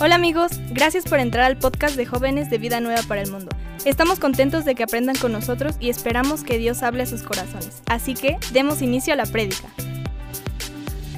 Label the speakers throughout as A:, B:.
A: Hola amigos, gracias por entrar al podcast de jóvenes de Vida Nueva para el Mundo. Estamos contentos de que aprendan con nosotros y esperamos que Dios hable a sus corazones. Así que demos inicio a la prédica.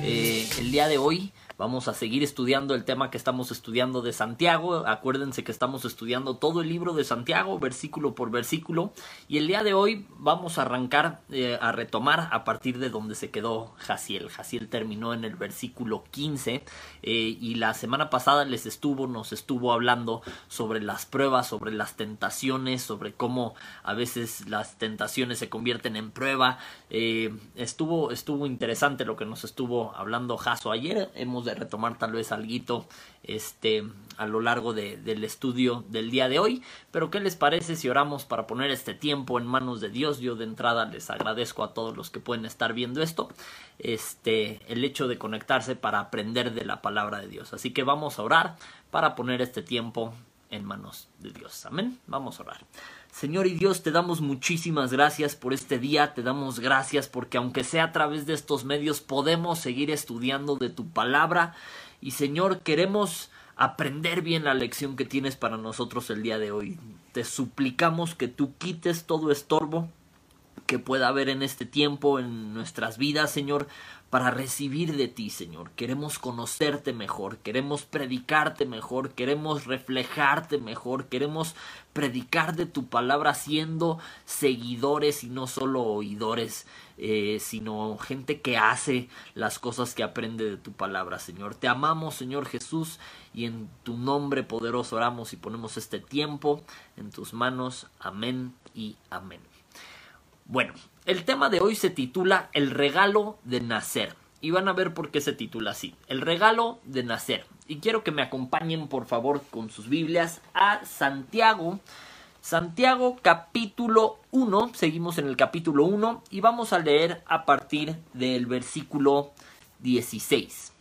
B: Eh, el día de hoy Vamos a seguir estudiando el tema que estamos estudiando de Santiago. Acuérdense que estamos estudiando todo el libro de Santiago, versículo por versículo. Y el día de hoy vamos a arrancar eh, a retomar a partir de donde se quedó Jaciel. Jaciel terminó en el versículo 15 eh, y la semana pasada les estuvo, nos estuvo hablando sobre las pruebas, sobre las tentaciones, sobre cómo a veces las tentaciones se convierten en prueba. Eh, estuvo, estuvo interesante lo que nos estuvo hablando Jaso ayer. Hemos de retomar tal vez algo este, a lo largo de, del estudio del día de hoy. Pero ¿qué les parece si oramos para poner este tiempo en manos de Dios? Yo de entrada les agradezco a todos los que pueden estar viendo esto, este, el hecho de conectarse para aprender de la palabra de Dios. Así que vamos a orar para poner este tiempo en manos de Dios. Amén. Vamos a orar. Señor y Dios, te damos muchísimas gracias por este día, te damos gracias porque aunque sea a través de estos medios podemos seguir estudiando de tu palabra y Señor, queremos aprender bien la lección que tienes para nosotros el día de hoy. Te suplicamos que tú quites todo estorbo que pueda haber en este tiempo, en nuestras vidas, Señor, para recibir de ti, Señor. Queremos conocerte mejor, queremos predicarte mejor, queremos reflejarte mejor, queremos predicar de tu palabra siendo seguidores y no solo oidores, eh, sino gente que hace las cosas que aprende de tu palabra, Señor. Te amamos, Señor Jesús, y en tu nombre poderoso oramos y ponemos este tiempo en tus manos. Amén y amén. Bueno, el tema de hoy se titula El regalo de nacer. Y van a ver por qué se titula así. El regalo de nacer. Y quiero que me acompañen por favor con sus Biblias a Santiago. Santiago capítulo 1. Seguimos en el capítulo 1 y vamos a leer a partir del versículo 16.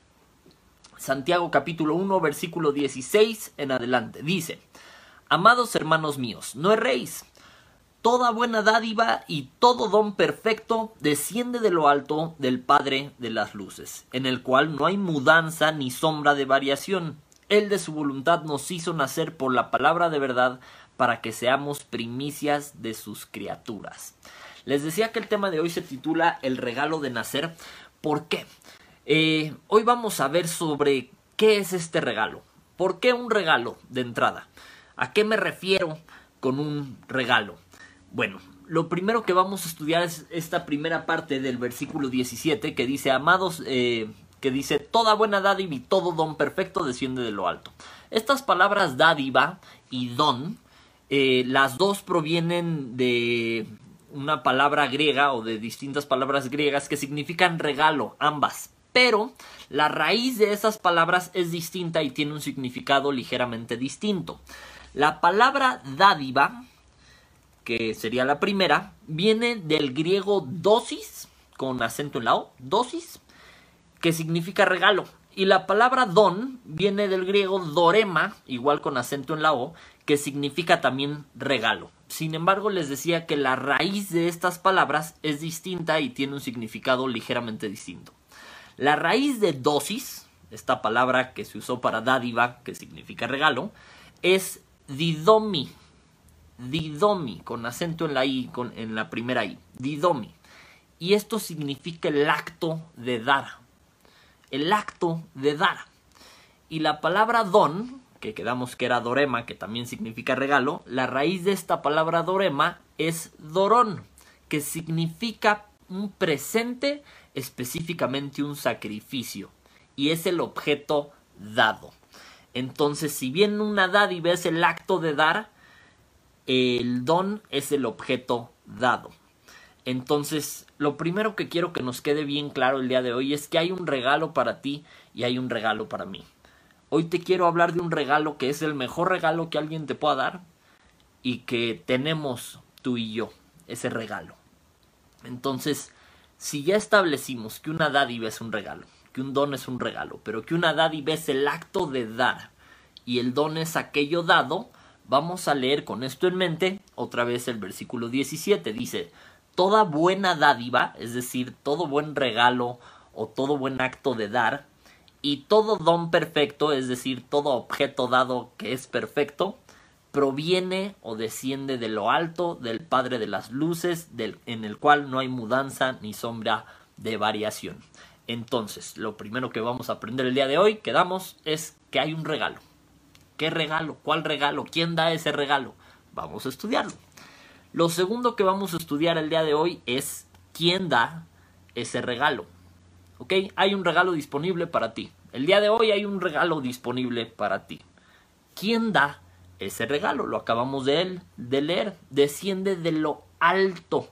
B: Santiago capítulo 1 versículo 16 en adelante. Dice, Amados hermanos míos, no erréis Toda buena dádiva y todo don perfecto desciende de lo alto del Padre de las Luces, en el cual no hay mudanza ni sombra de variación. Él de su voluntad nos hizo nacer por la palabra de verdad para que seamos primicias de sus criaturas. Les decía que el tema de hoy se titula El regalo de nacer. ¿Por qué? Eh, hoy vamos a ver sobre qué es este regalo. ¿Por qué un regalo de entrada? ¿A qué me refiero con un regalo? Bueno, lo primero que vamos a estudiar es esta primera parte del versículo 17 que dice, amados, eh, que dice, toda buena dádiva y todo don perfecto desciende de lo alto. Estas palabras dádiva y don, eh, las dos provienen de una palabra griega o de distintas palabras griegas que significan regalo, ambas. Pero la raíz de esas palabras es distinta y tiene un significado ligeramente distinto. La palabra dádiva que sería la primera, viene del griego dosis, con acento en la O, dosis, que significa regalo. Y la palabra don viene del griego dorema, igual con acento en la O, que significa también regalo. Sin embargo, les decía que la raíz de estas palabras es distinta y tiene un significado ligeramente distinto. La raíz de dosis, esta palabra que se usó para dádiva, que significa regalo, es didomi, didomi, con acento en la I, con, en la primera I, didomi. Y esto significa el acto de dar, el acto de dar. Y la palabra don, que quedamos que era dorema, que también significa regalo, la raíz de esta palabra dorema es dorón, que significa un presente, específicamente un sacrificio, y es el objeto dado. Entonces, si bien una dádiva es el acto de dar, el don es el objeto dado. Entonces, lo primero que quiero que nos quede bien claro el día de hoy es que hay un regalo para ti y hay un regalo para mí. Hoy te quiero hablar de un regalo que es el mejor regalo que alguien te pueda dar y que tenemos tú y yo, ese regalo. Entonces, si ya establecimos que una dádiva es un regalo, que un don es un regalo, pero que una dádiva es el acto de dar y el don es aquello dado, Vamos a leer con esto en mente otra vez el versículo 17. Dice, toda buena dádiva, es decir, todo buen regalo o todo buen acto de dar, Y todo don perfecto, es decir, todo objeto dado que es perfecto, proviene o desciende de lo alto, del Padre de las Luces, en el cual no hay mudanza ni sombra de variación. Entonces, lo primero que vamos a aprender el día de hoy, quedamos, es que hay un regalo. ¿Qué regalo? ¿Cuál regalo? ¿Quién da ese regalo? Vamos a estudiarlo. Lo segundo que vamos a estudiar el día de hoy es quién da ese regalo. ¿Ok? Hay un regalo disponible para ti. El día de hoy hay un regalo disponible para ti. ¿Quién da ese regalo? Lo acabamos de, de leer. Desciende de lo alto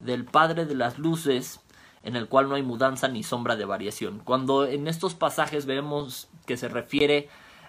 B: del Padre de las Luces, en el cual no hay mudanza ni sombra de variación. Cuando en estos pasajes vemos que se refiere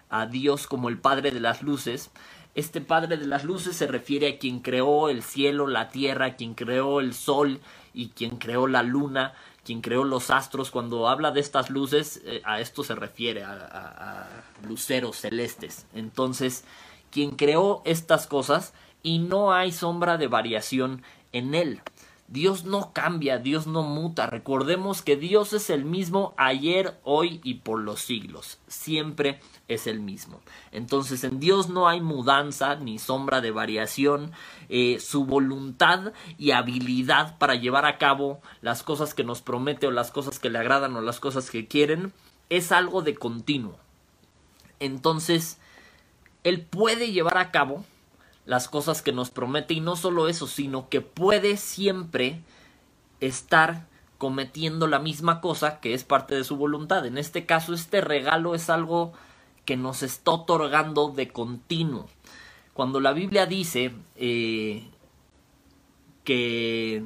B: a Dios como el Padre de las Luces, este Padre de las Luces se refiere a quien creó el cielo, la tierra, quien creó el sol y quien creó la luna, quien creó los astros. Cuando habla de estas luces, eh, a esto se refiere, a, a luceros celestes. Entonces, quien creó estas cosas y no hay sombra de variación en él. Dios no cambia, Dios no muta. Recordemos que Dios es el mismo ayer, hoy y por los siglos. Siempre es el mismo. Entonces en Dios no hay mudanza ni sombra de variación. Eh, su voluntad y habilidad para llevar a cabo las cosas que nos promete o las cosas que le agradan o las cosas que quieren es algo de continuo. Entonces, Él puede llevar a cabo las cosas que nos promete y no solo eso, sino que puede siempre estar cometiendo la misma cosa que es parte de su voluntad. En este caso, este regalo es algo que nos está otorgando de continuo. Cuando la Biblia dice eh, que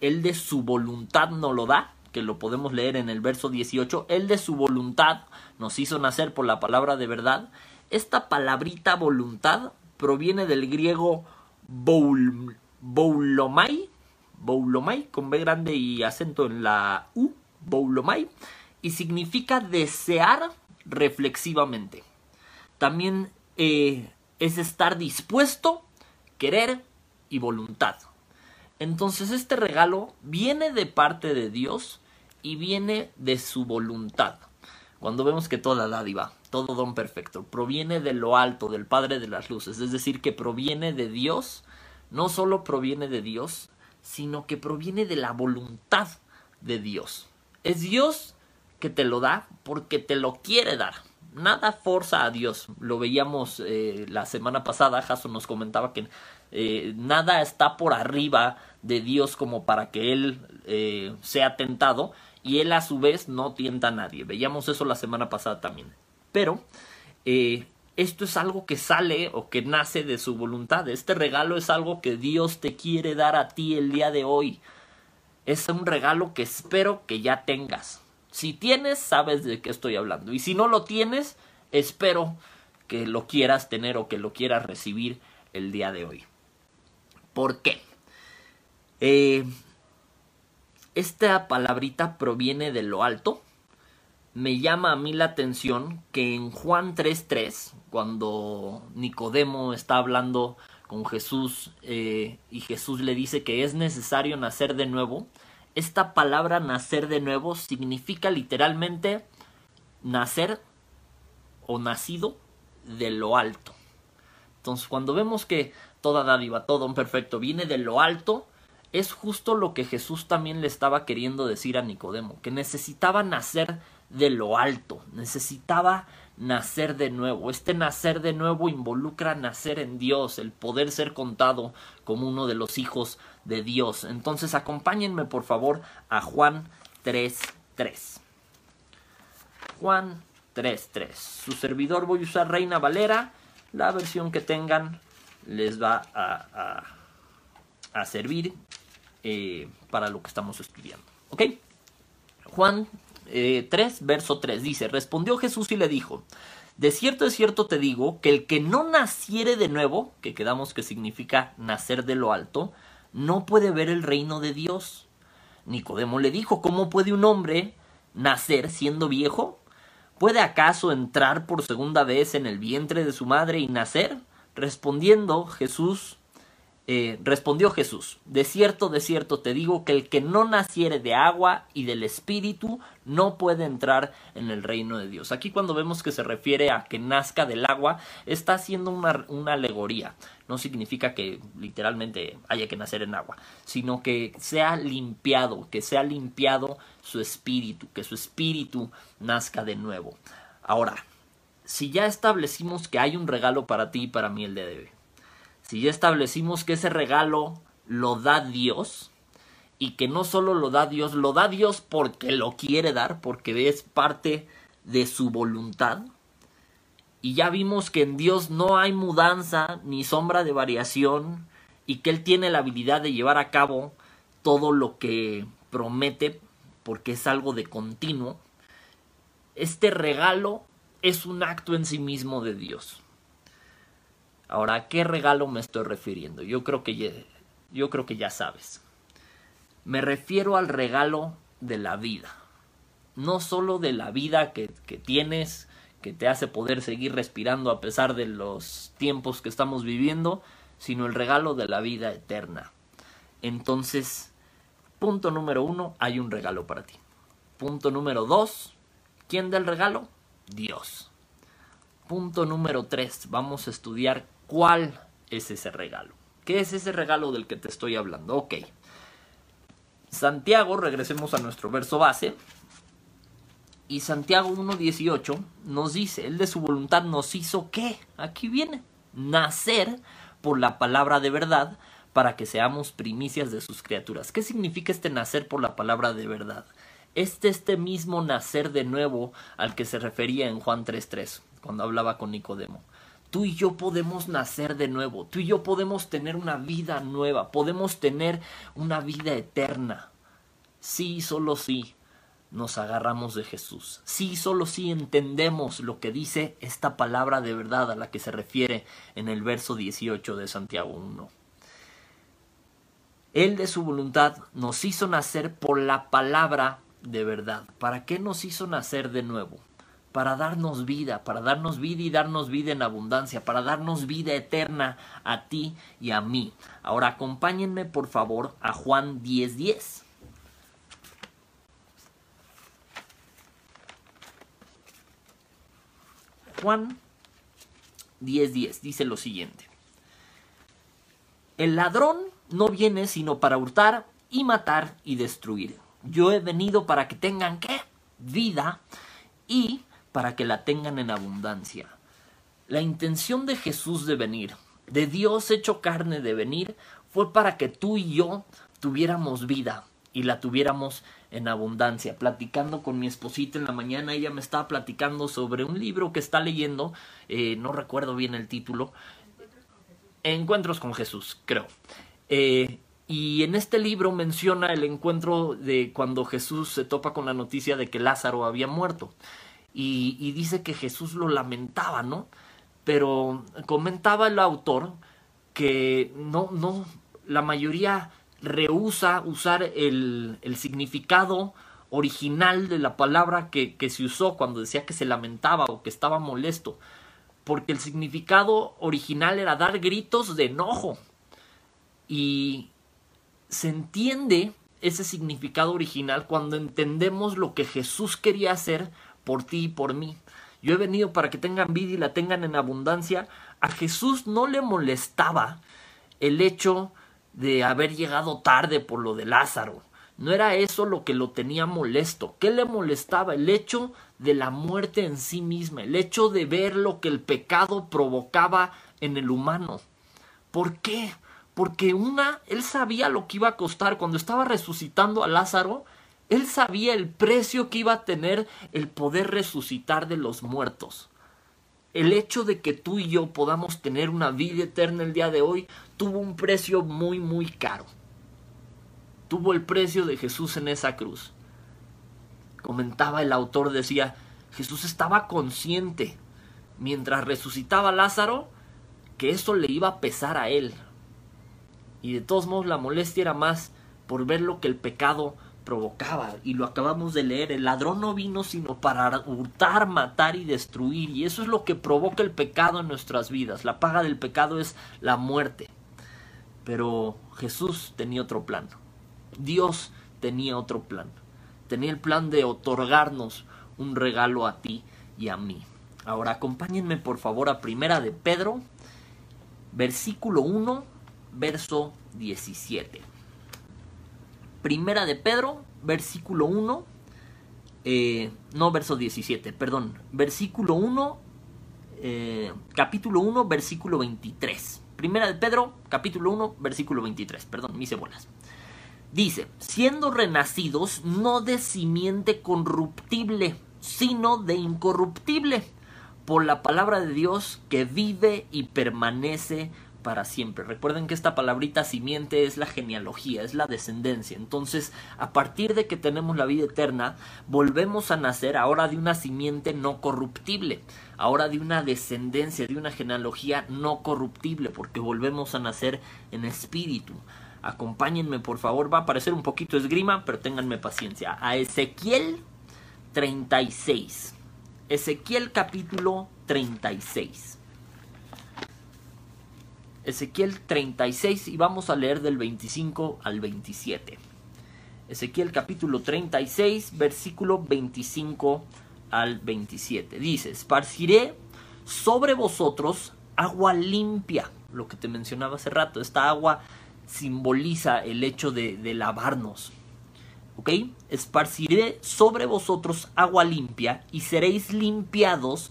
B: Él de su voluntad no lo da, que lo podemos leer en el verso 18, Él de su voluntad nos hizo nacer por la palabra de verdad, esta palabrita voluntad proviene del griego boul, boulomai, boulomai, con B grande y acento en la U, boulomai, y significa desear reflexivamente. También eh, es estar dispuesto, querer y voluntad. Entonces este regalo viene de parte de Dios y viene de su voluntad. Cuando vemos que toda dádiva, todo don perfecto, proviene de lo alto, del Padre de las Luces, es decir, que proviene de Dios, no solo proviene de Dios, sino que proviene de la voluntad de Dios. Es Dios que te lo da porque te lo quiere dar. Nada forza a Dios. Lo veíamos eh, la semana pasada, Jason nos comentaba que eh, nada está por arriba de Dios como para que Él eh, sea tentado y él a su vez no tienta a nadie. Veíamos eso la semana pasada también. Pero eh, esto es algo que sale o que nace de su voluntad. Este regalo es algo que Dios te quiere dar a ti el día de hoy. Es un regalo que espero que ya tengas. Si tienes, sabes de qué estoy hablando. Y si no lo tienes, espero que lo quieras tener o que lo quieras recibir el día de hoy. ¿Por qué? Eh, esta palabrita proviene de lo alto. Me llama a mí la atención que en Juan 3.3, cuando Nicodemo está hablando con Jesús eh, y Jesús le dice que es necesario nacer de nuevo, esta palabra nacer de nuevo significa literalmente nacer o nacido de lo alto. Entonces, cuando vemos que toda dádiva, todo un perfecto viene de lo alto, es justo lo que Jesús también le estaba queriendo decir a Nicodemo, que necesitaba nacer de lo alto, necesitaba nacer de nuevo. Este nacer de nuevo involucra nacer en Dios, el poder ser contado como uno de los hijos de Dios. Entonces acompáñenme por favor a Juan 3.3. Juan 3.3. Su servidor voy a usar Reina Valera. La versión que tengan les va a, servir eh, para lo que estamos estudiando. ¿Ok? Juan 3, eh, verso 3 dice, respondió Jesús y le dijo, de cierto es cierto te digo que el que no naciere de nuevo, que quedamos que significa nacer de lo alto, no puede ver el reino de Dios. Nicodemo le dijo, ¿cómo puede un hombre nacer siendo viejo? ¿Puede acaso entrar por segunda vez en el vientre de su madre y nacer? Respondiendo Jesús Eh, respondió Jesús, de cierto, de cierto te digo que el que no naciere de agua y del Espíritu no puede entrar en el reino de Dios. Aquí cuando vemos que se refiere a que nazca del agua, está haciendo una, una alegoría. No significa que literalmente haya que nacer en agua, sino que sea limpiado, que sea limpiado su espíritu, que su espíritu nazca de nuevo. Ahora, si ya establecimos que hay un regalo para ti y para mí el de hoy, si ya establecimos que ese regalo lo da Dios y que no solo lo da Dios, lo da Dios porque lo quiere dar, porque es parte de su voluntad. Y ya vimos que en Dios no hay mudanza ni sombra de variación y que Él tiene la habilidad de llevar a cabo todo lo que promete porque es algo de continuo. Este regalo es un acto en sí mismo de Dios. Ahora, ¿a qué regalo me estoy refiriendo? Yo creo que ya, yo creo que ya sabes. Me refiero al regalo de la vida. No solo de la vida que, que tienes, que te hace poder seguir respirando a pesar de los tiempos que estamos viviendo, sino el regalo de la vida eterna. Entonces, punto número uno, hay un regalo para ti. Punto número dos, ¿quién da el regalo? Dios. Punto número tres, vamos a estudiar ¿Cuál es ese regalo? ¿Qué es ese regalo del que te estoy hablando? Ok. Santiago, regresemos a nuestro verso base. Y Santiago 1.18 nos dice, Él de su voluntad nos hizo qué? Aquí viene, nacer por la palabra de verdad para que seamos primicias de sus criaturas. ¿Qué significa este nacer por la palabra de verdad? Este este mismo nacer de nuevo al que se refería en Juan 3.3, cuando hablaba con Nicodemo tú y yo podemos nacer de nuevo, tú y yo podemos tener una vida nueva, podemos tener una vida eterna. Sí, solo sí nos agarramos de Jesús. Sí, solo sí entendemos lo que dice esta palabra de verdad a la que se refiere en el verso 18 de Santiago 1. Él de su voluntad nos hizo nacer por la palabra de verdad. ¿Para qué nos hizo nacer de nuevo? Para darnos vida, para darnos vida y darnos vida en abundancia, para darnos vida eterna a ti y a mí. Ahora acompáñenme por favor a Juan 10:10. Juan 10:10 dice lo siguiente. El ladrón no viene sino para hurtar y matar y destruir. Yo he venido para que tengan qué? Vida y para que la tengan en abundancia. La intención de Jesús de venir, de Dios hecho carne de venir, fue para que tú y yo tuviéramos vida y la tuviéramos en abundancia. Platicando con mi esposita en la mañana, ella me estaba platicando sobre un libro que está leyendo, eh, no recuerdo bien el título, Encuentros con Jesús, creo. Eh, y en este libro menciona el encuentro de cuando Jesús se topa con la noticia de que Lázaro había muerto y, dice que Jesús lo lamentaba, ¿no? Pero comentaba el autor que no, no, la mayoría rehúsa usar el, significado original de la palabra que, se usó cuando decía que se lamentaba o que estaba molesto, porque el significado original era dar gritos de enojo. Y se entiende ese significado original cuando entendemos lo que Jesús quería hacer por ti y por mí. Yo he venido para que tengan vida y la tengan en abundancia. A Jesús no le molestaba el hecho de haber llegado tarde por lo de Lázaro. No era eso lo que lo tenía molesto. ¿Qué le molestaba? El hecho de la muerte en sí misma, el hecho de ver lo que el pecado provocaba en el humano. ¿Por qué? Porque una, él sabía lo que iba a costar cuando estaba resucitando a Lázaro, él sabía el precio que iba a tener el poder resucitar de los muertos. El hecho de que tú y yo podamos tener una vida eterna el día de hoy tuvo un precio muy, muy caro. Tuvo el precio de Jesús en esa cruz. Comentaba el autor, decía, Jesús estaba consciente mientras resucitaba a Lázaro que eso le iba a pesar a él. Y de todos modos la molestia era más por ver lo que el pecado provocaba y lo acabamos de leer el ladrón no vino sino para hurtar matar y destruir y eso es lo que provoca el pecado en nuestras vidas la paga del pecado es la muerte Pero Jesús tenía otro plan. Dios tenía otro plan. Tenía el plan de otorgarnos un regalo a ti y a mí. Ahora acompáñenme por favor a Primera de Pedro, versículo 1, verso 17. Primera de Pedro, versículo 1, eh, no verso 17, perdón, versículo 1, eh, capítulo 1, versículo 23. Primera de Pedro, capítulo 1, versículo 23, perdón, mis bolas. Dice, siendo renacidos no de simiente corruptible, sino de incorruptible, por la palabra de Dios que vive y permanece para siempre. Recuerden que esta palabrita simiente es la genealogía, es la descendencia. Entonces, a partir de que tenemos la vida eterna, volvemos a nacer ahora de una simiente no corruptible, ahora de una descendencia, de una genealogía no corruptible, porque volvemos a nacer en espíritu. Acompáñenme, por favor, va a parecer un poquito esgrima, pero ténganme paciencia. A Ezequiel 36. Ezequiel capítulo 36. Ezequiel 36 y vamos a leer del 25 al 27. Ezequiel capítulo 36, versículo 25 al 27. Dice, esparciré sobre vosotros agua limpia, lo que te mencionaba hace rato, esta agua simboliza el hecho de, de lavarnos. ¿Ok? Esparciré sobre vosotros agua limpia y seréis limpiados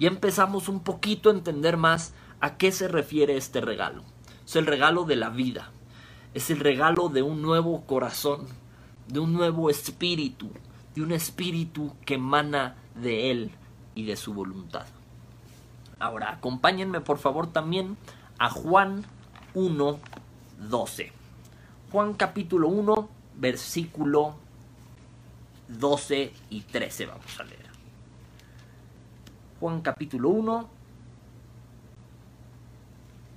B: ya empezamos un poquito a entender más a qué se refiere este regalo. Es el regalo de la vida, es el regalo de un nuevo corazón, de un nuevo espíritu, de un espíritu que emana de Él y de su voluntad. Ahora, acompáñenme por favor también a Juan 1, 12. Juan capítulo 1, versículo 12 y 13 vamos a leer. Juan capítulo 1,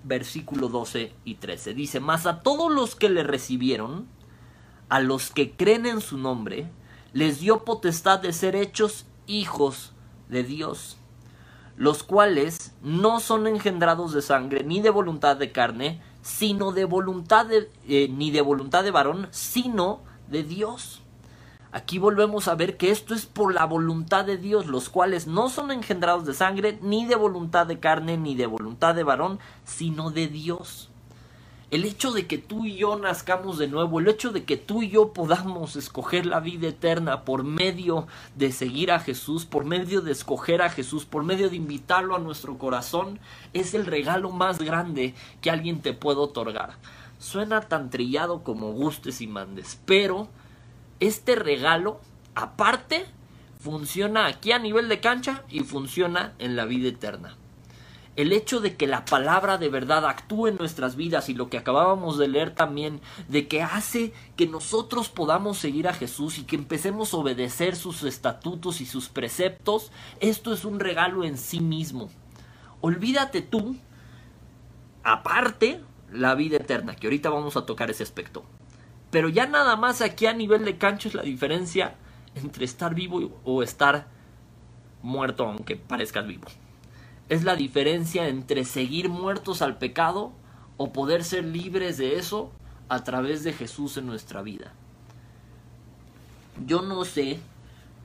B: versículo 12 y 13. Dice, mas a todos los que le recibieron, a los que creen en su nombre, les dio potestad de ser hechos hijos de Dios, los cuales no son engendrados de sangre ni de voluntad de carne, sino de voluntad de, eh, ni de voluntad de varón, sino de Dios. Aquí volvemos a ver que esto es por la voluntad de Dios, los cuales no son engendrados de sangre, ni de voluntad de carne, ni de voluntad de varón, sino de Dios. El hecho de que tú y yo nazcamos de nuevo, el hecho de que tú y yo podamos escoger la vida eterna por medio de seguir a Jesús, por medio de escoger a Jesús, por medio de invitarlo a nuestro corazón, es el regalo más grande que alguien te puede otorgar. Suena tan trillado como gustes y mandes, pero este regalo, aparte, funciona aquí a nivel de cancha y funciona en la vida eterna. El hecho de que la palabra de verdad actúe en nuestras vidas y lo que acabábamos de leer también, de que hace que nosotros podamos seguir a Jesús y que empecemos a obedecer sus estatutos y sus preceptos, esto es un regalo en sí mismo. Olvídate tú, aparte, la vida eterna, que ahorita vamos a tocar ese aspecto. Pero ya nada más aquí a nivel de cancho es la diferencia entre estar vivo o estar muerto aunque parezcas vivo. Es la diferencia entre seguir muertos al pecado o poder ser libres de eso a través de Jesús en nuestra vida. Yo no sé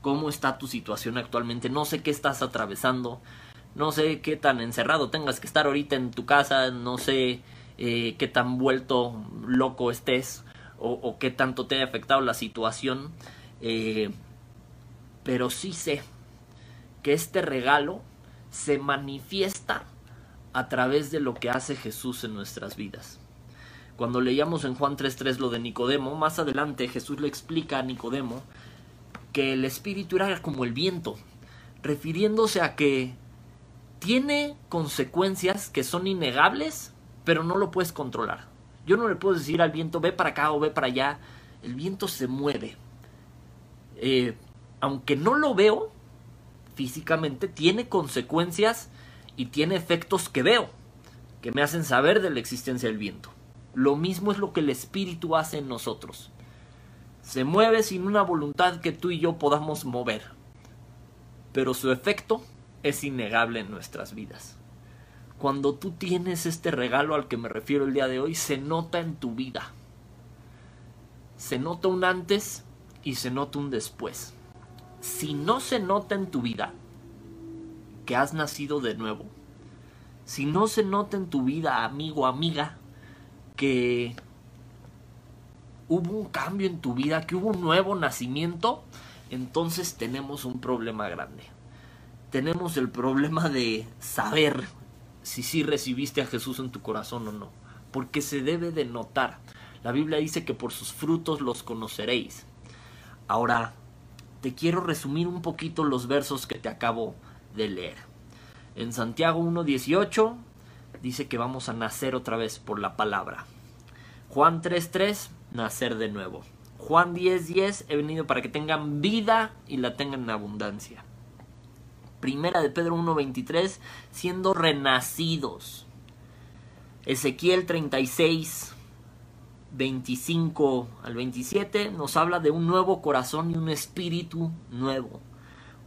B: cómo está tu situación actualmente, no sé qué estás atravesando, no sé qué tan encerrado tengas que estar ahorita en tu casa, no sé eh, qué tan vuelto loco estés o, qué tanto te haya afectado la situación, eh, pero sí sé que este regalo se manifiesta a través de lo que hace Jesús en nuestras vidas. Cuando leíamos en Juan 3.3 lo de Nicodemo, más adelante Jesús le explica a Nicodemo que el espíritu era como el viento, refiriéndose a que tiene consecuencias que son innegables, pero no lo puedes controlar. Yo no le puedo decir al viento, ve para acá o ve para allá. El viento se mueve. Eh, aunque no lo veo físicamente, tiene consecuencias y tiene efectos que veo, que me hacen saber de la existencia del viento. Lo mismo es lo que el espíritu hace en nosotros. Se mueve sin una voluntad que tú y yo podamos mover, pero su efecto es innegable en nuestras vidas. Cuando tú tienes este regalo al que me refiero el día de hoy, se nota en tu vida. Se nota un antes y se nota un después. Si no se nota en tu vida que has nacido de nuevo, si no se nota en tu vida, amigo, amiga, que hubo un cambio en tu vida, que hubo un nuevo nacimiento, entonces tenemos un problema grande. Tenemos el problema de saber si sí recibiste a Jesús en tu corazón o no, porque se debe de notar. La Biblia dice que por sus frutos los conoceréis. Ahora, te quiero resumir un poquito los versos que te acabo de leer. En Santiago 1.18 dice que vamos a nacer otra vez por la palabra. Juan 3.3, nacer de nuevo. Juan 10.10, he venido para que tengan vida y la tengan en abundancia. Primera de Pedro 1.23, siendo renacidos. Ezequiel 36, 25 al 27 nos habla de un nuevo corazón y un espíritu nuevo.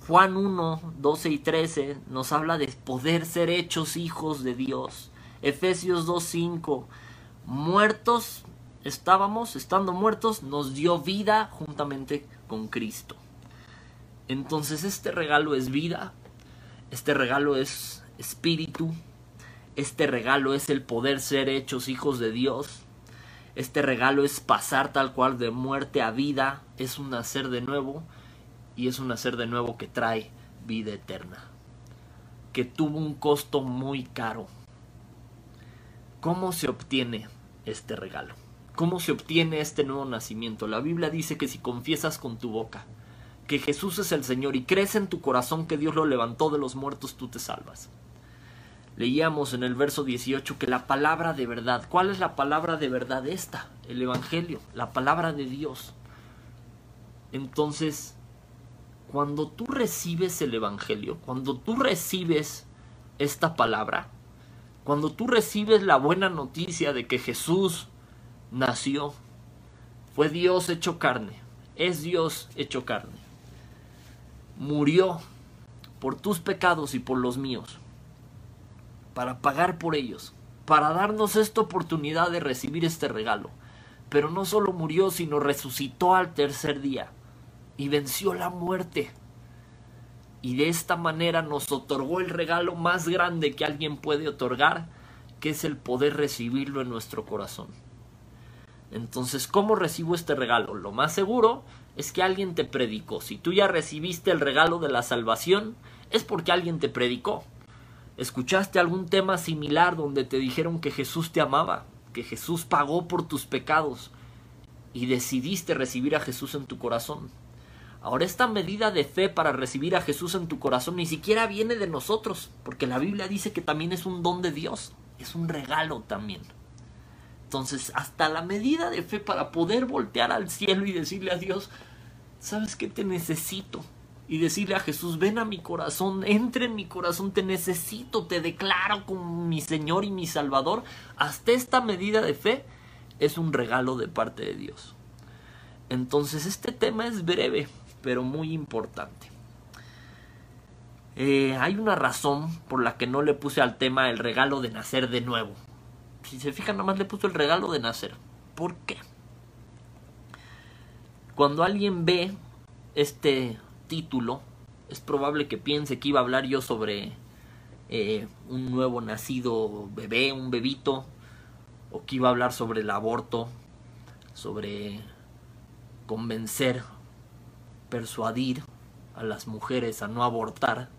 B: Juan 1, 12 y 13 nos habla de poder ser hechos hijos de Dios. Efesios 2, 5, muertos estábamos, estando muertos, nos dio vida juntamente con Cristo. Entonces este regalo es vida, este regalo es espíritu, este regalo es el poder ser hechos hijos de Dios. Este regalo es pasar tal cual de muerte a vida, es un nacer de nuevo y es un nacer de nuevo que trae vida eterna, que tuvo un costo muy caro. ¿Cómo se obtiene este regalo? ¿Cómo se obtiene este nuevo nacimiento? La Biblia dice que si confiesas con tu boca que Jesús es el Señor y crees en tu corazón que Dios lo levantó de los muertos, tú te salvas. Leíamos en el verso 18 que la palabra de verdad, ¿cuál es la palabra de verdad esta? El Evangelio, la palabra de Dios. Entonces, cuando tú recibes el Evangelio, cuando tú recibes esta palabra, cuando tú recibes la buena noticia de que Jesús nació, fue Dios hecho carne, es Dios hecho carne murió por tus pecados y por los míos, para pagar por ellos, para darnos esta oportunidad de recibir este regalo. Pero no solo murió, sino resucitó al tercer día y venció la muerte. Y de esta manera nos otorgó el regalo más grande que alguien puede otorgar, que es el poder recibirlo en nuestro corazón. Entonces, ¿cómo recibo este regalo? Lo más seguro es que alguien te predicó. Si tú ya recibiste el regalo de la salvación, es porque alguien te predicó. Escuchaste algún tema similar donde te dijeron que Jesús te amaba, que Jesús pagó por tus pecados y decidiste recibir a Jesús en tu corazón. Ahora esta medida de fe para recibir a Jesús en tu corazón ni siquiera viene de nosotros, porque la Biblia dice que también es un don de Dios, es un regalo también. Entonces, hasta la medida de fe para poder voltear al cielo y decirle a Dios, ¿sabes qué te necesito? Y decirle a Jesús, ven a mi corazón, entra en mi corazón, te necesito, te declaro como mi Señor y mi Salvador. Hasta esta medida de fe es un regalo de parte de Dios. Entonces este tema es breve, pero muy importante. Eh, hay una razón por la que no le puse al tema el regalo de nacer de nuevo. Si se fijan, nada más le puso el regalo de nacer. ¿Por qué? Cuando alguien ve este título, es probable que piense que iba a hablar yo sobre eh, un nuevo nacido bebé, un bebito, o que iba a hablar sobre el aborto, sobre convencer, persuadir a las mujeres a no abortar,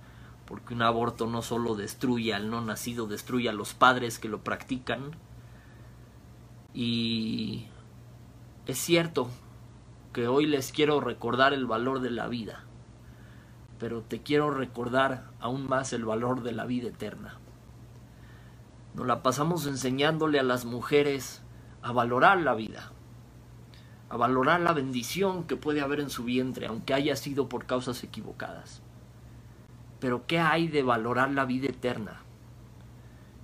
B: porque un aborto no solo destruye al no nacido, destruye a los padres que lo practican. Y es cierto que hoy les quiero recordar el valor de la vida, pero te quiero recordar aún más el valor de la vida eterna. Nos la pasamos enseñándole a las mujeres a valorar la vida, a valorar la bendición que puede haber en su vientre, aunque haya sido por causas equivocadas. Pero ¿qué hay de valorar la vida eterna?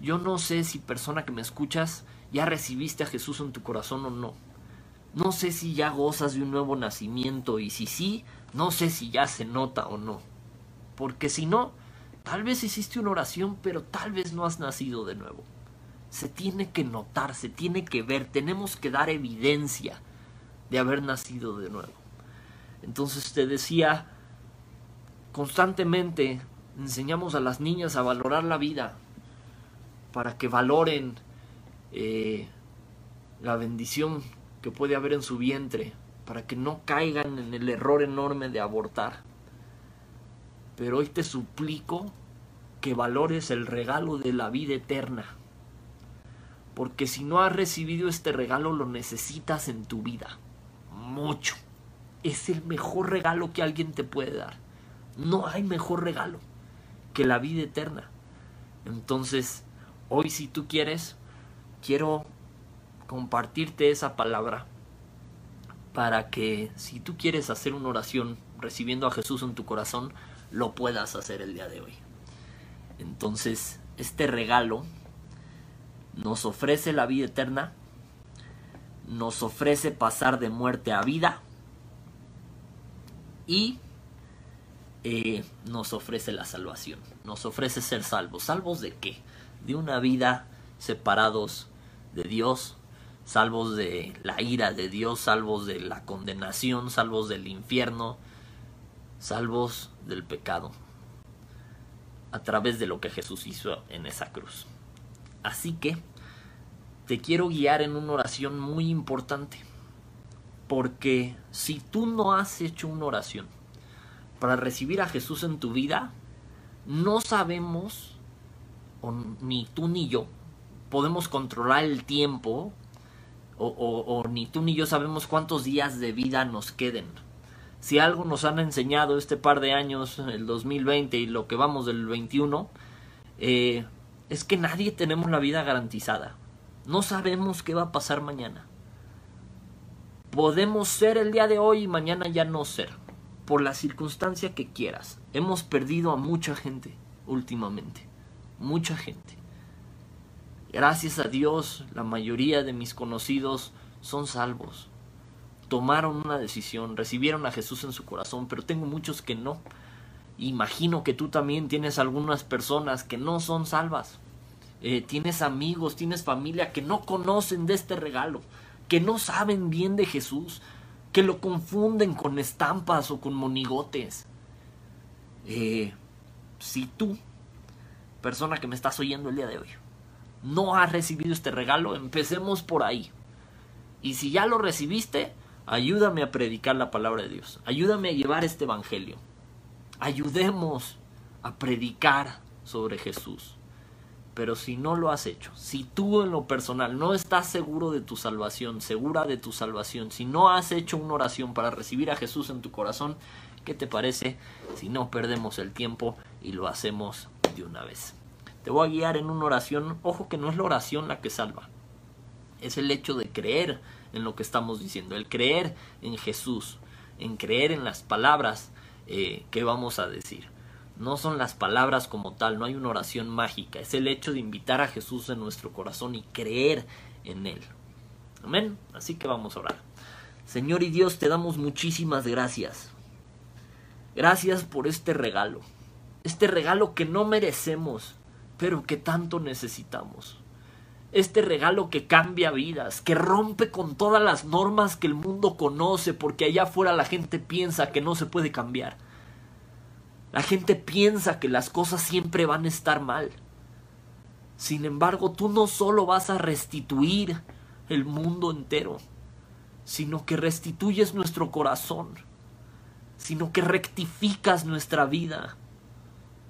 B: Yo no sé si persona que me escuchas ya recibiste a Jesús en tu corazón o no. No sé si ya gozas de un nuevo nacimiento y si sí, no sé si ya se nota o no. Porque si no, tal vez hiciste una oración, pero tal vez no has nacido de nuevo. Se tiene que notar, se tiene que ver, tenemos que dar evidencia de haber nacido de nuevo. Entonces te decía, constantemente enseñamos a las niñas a valorar la vida, para que valoren eh, la bendición que puede haber en su vientre, para que no caigan en el error enorme de abortar. Pero hoy te suplico que valores el regalo de la vida eterna, porque si no has recibido este regalo lo necesitas en tu vida, mucho. Es el mejor regalo que alguien te puede dar. No hay mejor regalo que la vida eterna. Entonces, hoy si tú quieres, quiero compartirte esa palabra para que si tú quieres hacer una oración recibiendo a Jesús en tu corazón, lo puedas hacer el día de hoy. Entonces, este regalo nos ofrece la vida eterna, nos ofrece pasar de muerte a vida y eh, nos ofrece la salvación, nos ofrece ser salvos. ¿Salvos de qué? De una vida separados de Dios, salvos de la ira de Dios, salvos de la condenación, salvos del infierno, salvos del pecado, a través de lo que Jesús hizo en esa cruz. Así que te quiero guiar en una oración muy importante, porque si tú no has hecho una oración para recibir a Jesús en tu vida, no sabemos, ni tú ni yo, podemos controlar el tiempo o, ni tú ni yo sabemos cuántos días de vida nos queden. Si algo nos han enseñado este par de años, el 2020 y lo que vamos del 21, eh, es que nadie tenemos la vida garantizada. No sabemos qué va a pasar mañana. Podemos ser el día de hoy y mañana ya no ser, por la circunstancia que quieras. Hemos perdido a mucha gente últimamente, mucha gente. Gracias a Dios, la mayoría de mis conocidos son salvos. Tomaron una decisión, recibieron a Jesús en su corazón, pero tengo muchos que no. Imagino que tú también tienes algunas personas que no son salvas. Eh, tienes amigos, tienes familia que no conocen de este regalo, que no saben bien de Jesús, que lo confunden con estampas o con monigotes. Eh, si tú, persona que me estás oyendo el día de hoy, no has recibido este regalo, empecemos por ahí. Y si ya lo recibiste, ayúdame a predicar la palabra de Dios. Ayúdame a llevar este evangelio. Ayudemos a predicar sobre Jesús. Pero si no lo has hecho, si tú en lo personal no estás seguro de tu salvación, segura de tu salvación, si no has hecho una oración para recibir a Jesús en tu corazón, ¿qué te parece si no perdemos el tiempo y lo hacemos de una vez? Te voy a guiar en una oración. Ojo que no es la oración la que salva. Es el hecho de creer en lo que estamos diciendo. El creer en Jesús. En creer en las palabras eh, que vamos a decir. No son las palabras como tal. No hay una oración mágica. Es el hecho de invitar a Jesús en nuestro corazón y creer en Él. Amén. Así que vamos a orar. Señor y Dios, te damos muchísimas gracias. Gracias por este regalo. Este regalo que no merecemos pero que tanto necesitamos. Este regalo que cambia vidas, que rompe con todas las normas que el mundo conoce, porque allá afuera la gente piensa que no se puede cambiar. La gente piensa que las cosas siempre van a estar mal. Sin embargo, tú no solo vas a restituir el mundo entero, sino que restituyes nuestro corazón, sino que rectificas nuestra vida,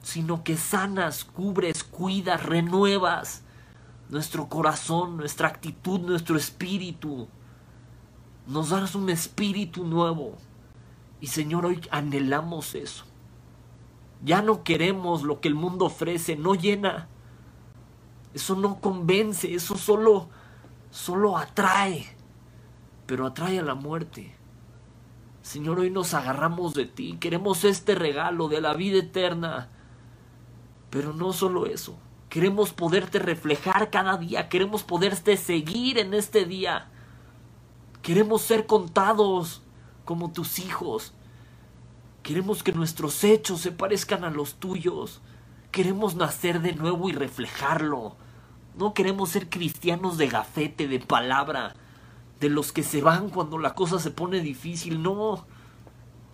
B: sino que sanas, cubres, cuidas, renuevas nuestro corazón, nuestra actitud, nuestro espíritu. Nos das un espíritu nuevo. Y Señor, hoy anhelamos eso. Ya no queremos lo que el mundo ofrece, no llena. Eso no convence, eso solo solo atrae, pero atrae a la muerte. Señor, hoy nos agarramos de ti, queremos este regalo de la vida eterna. Pero no solo eso, queremos poderte reflejar cada día, queremos poderte seguir en este día. Queremos ser contados como tus hijos. Queremos que nuestros hechos se parezcan a los tuyos. Queremos nacer de nuevo y reflejarlo. No queremos ser cristianos de gafete, de palabra, de los que se van cuando la cosa se pone difícil. No.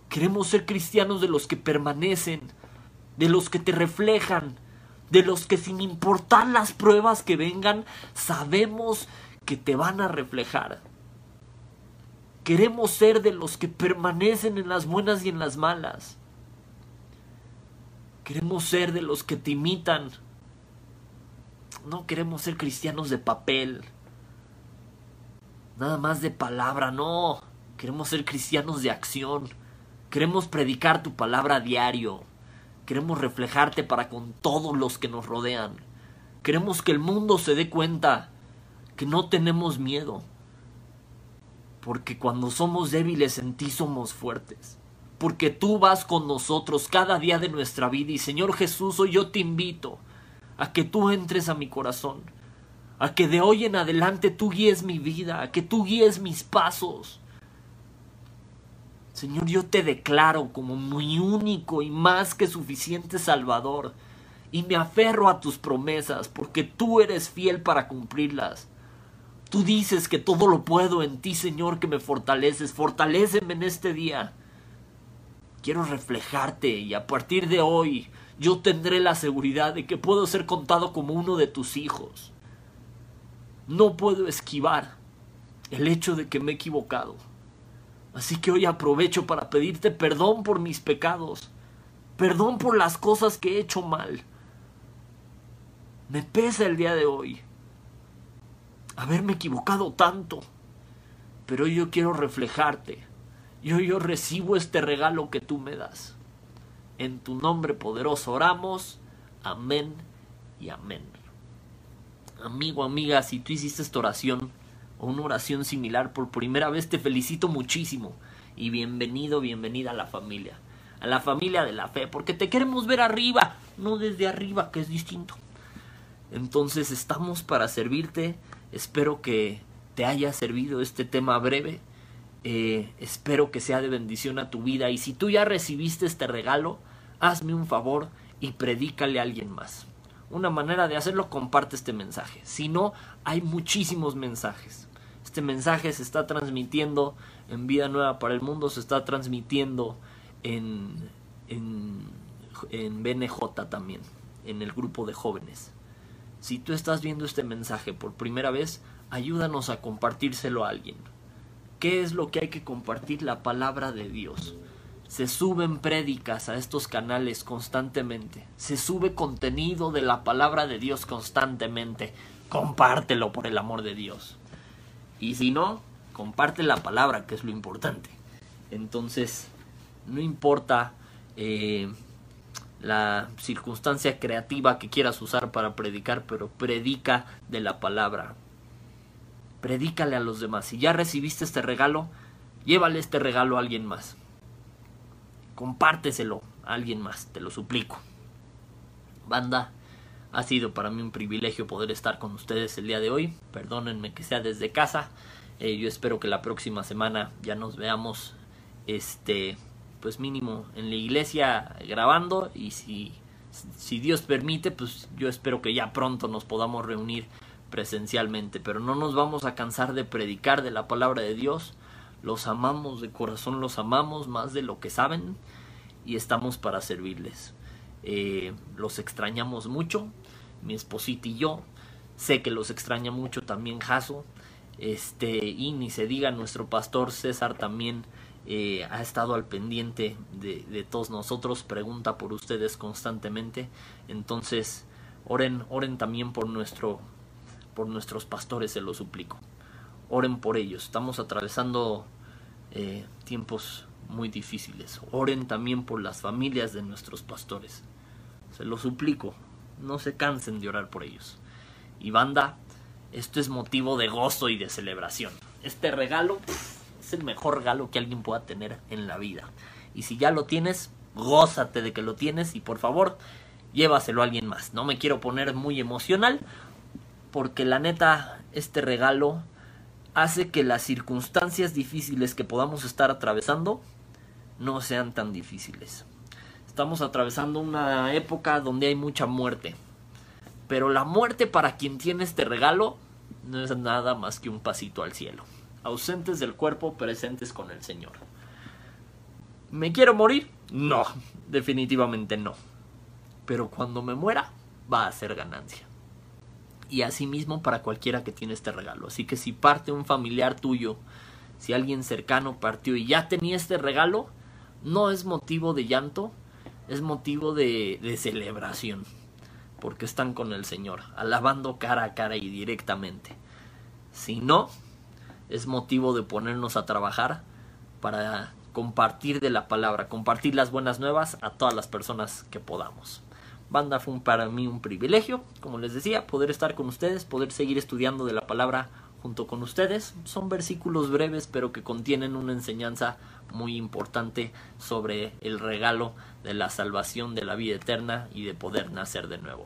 B: Queremos ser cristianos de los que permanecen, de los que te reflejan, de los que sin importar las pruebas que vengan, sabemos que te van a reflejar. Queremos ser de los que permanecen en las buenas y en las malas. Queremos ser de los que te imitan. No queremos ser cristianos de papel. Nada más de palabra, no. Queremos ser cristianos de acción. Queremos predicar tu palabra a diario. Queremos reflejarte para con todos los que nos rodean. Queremos que el mundo se dé cuenta que no tenemos miedo. Porque cuando somos débiles en ti somos fuertes. Porque tú vas con nosotros cada día de nuestra vida. Y Señor Jesús, hoy yo te invito a que tú entres a mi corazón. A que de hoy en adelante tú guíes mi vida. A que tú guíes mis pasos. Señor, yo te declaro como mi único y más que suficiente Salvador, y me aferro a tus promesas, porque tú eres fiel para cumplirlas. Tú dices que todo lo puedo en ti, Señor, que me fortaleces. Fortaléceme en este día. Quiero reflejarte y a partir de hoy yo tendré la seguridad de que puedo ser contado como uno de tus hijos. No puedo esquivar el hecho de que me he equivocado. Así que hoy aprovecho para pedirte perdón por mis pecados, perdón por las cosas que he hecho mal. Me pesa el día de hoy haberme equivocado tanto, pero yo quiero reflejarte. Y hoy yo recibo este regalo que tú me das. En tu nombre poderoso oramos. Amén y amén. Amigo, amiga, si tú hiciste esta oración, o una oración similar por primera vez, te felicito muchísimo y bienvenido, bienvenida a la familia, a la familia de la fe, porque te queremos ver arriba, no desde arriba, que es distinto. Entonces estamos para servirte, espero que te haya servido este tema breve, eh, espero que sea de bendición a tu vida y si tú ya recibiste este regalo, hazme un favor y predícale a alguien más. Una manera de hacerlo, comparte este mensaje. Si no, hay muchísimos mensajes. Este mensaje se está transmitiendo en Vida Nueva para el Mundo, se está transmitiendo en, en, en BNJ también, en el grupo de jóvenes. Si tú estás viendo este mensaje por primera vez, ayúdanos a compartírselo a alguien. ¿Qué es lo que hay que compartir? La palabra de Dios. Se suben prédicas a estos canales constantemente. Se sube contenido de la palabra de Dios constantemente. Compártelo por el amor de Dios. Y si no, comparte la palabra, que es lo importante. Entonces, no importa eh, la circunstancia creativa que quieras usar para predicar, pero predica de la palabra. Predícale a los demás. Si ya recibiste este regalo, llévale este regalo a alguien más compárteselo a alguien más, te lo suplico. Banda, ha sido para mí un privilegio poder estar con ustedes el día de hoy. Perdónenme que sea desde casa. Eh, yo espero que la próxima semana ya nos veamos, este, pues mínimo en la iglesia grabando y si, si Dios permite, pues yo espero que ya pronto nos podamos reunir presencialmente. Pero no nos vamos a cansar de predicar de la palabra de Dios los amamos de corazón, los amamos más de lo que saben y estamos para servirles. Eh, los extrañamos mucho, mi esposita y yo. Sé que los extraña mucho también Jaso. Este, y ni se diga, nuestro pastor César también eh, ha estado al pendiente de, todos nosotros, pregunta por ustedes constantemente. Entonces, oren, oren también por nuestro, por nuestros pastores, se lo suplico. Oren por ellos. Estamos atravesando eh, tiempos muy difíciles. Oren también por las familias de nuestros pastores. Se lo suplico, no se cansen de orar por ellos. Y banda, Esto es motivo de gozo y de celebración. Este regalo es el mejor regalo que alguien pueda tener en la vida. Y si ya lo tienes, gózate de que lo tienes y por favor, llévaselo a alguien más. No me quiero poner muy emocional porque la neta, este regalo hace que las circunstancias difíciles que podamos estar atravesando no sean tan difíciles. Estamos atravesando una época donde hay mucha muerte. Pero la muerte para quien tiene este regalo no es nada más que un pasito al cielo. Ausentes del cuerpo, presentes con el Señor. ¿Me quiero morir? No, definitivamente no. Pero cuando me muera, va a ser ganancia. Y asimismo para cualquiera que tiene este regalo. Así que si parte un familiar tuyo, si alguien cercano partió y ya tenía este regalo, no es motivo de llanto, es motivo de, de celebración. Porque están con el Señor, alabando cara a cara y directamente. Si no, es motivo de ponernos a trabajar para compartir de la palabra, compartir las buenas nuevas a todas las personas que podamos. Banda fue para mí un privilegio, como les decía, poder estar con ustedes, poder seguir estudiando de la palabra junto con ustedes. Son versículos breves, pero que contienen una enseñanza muy importante sobre el regalo de la salvación, de la vida eterna y de poder nacer de nuevo.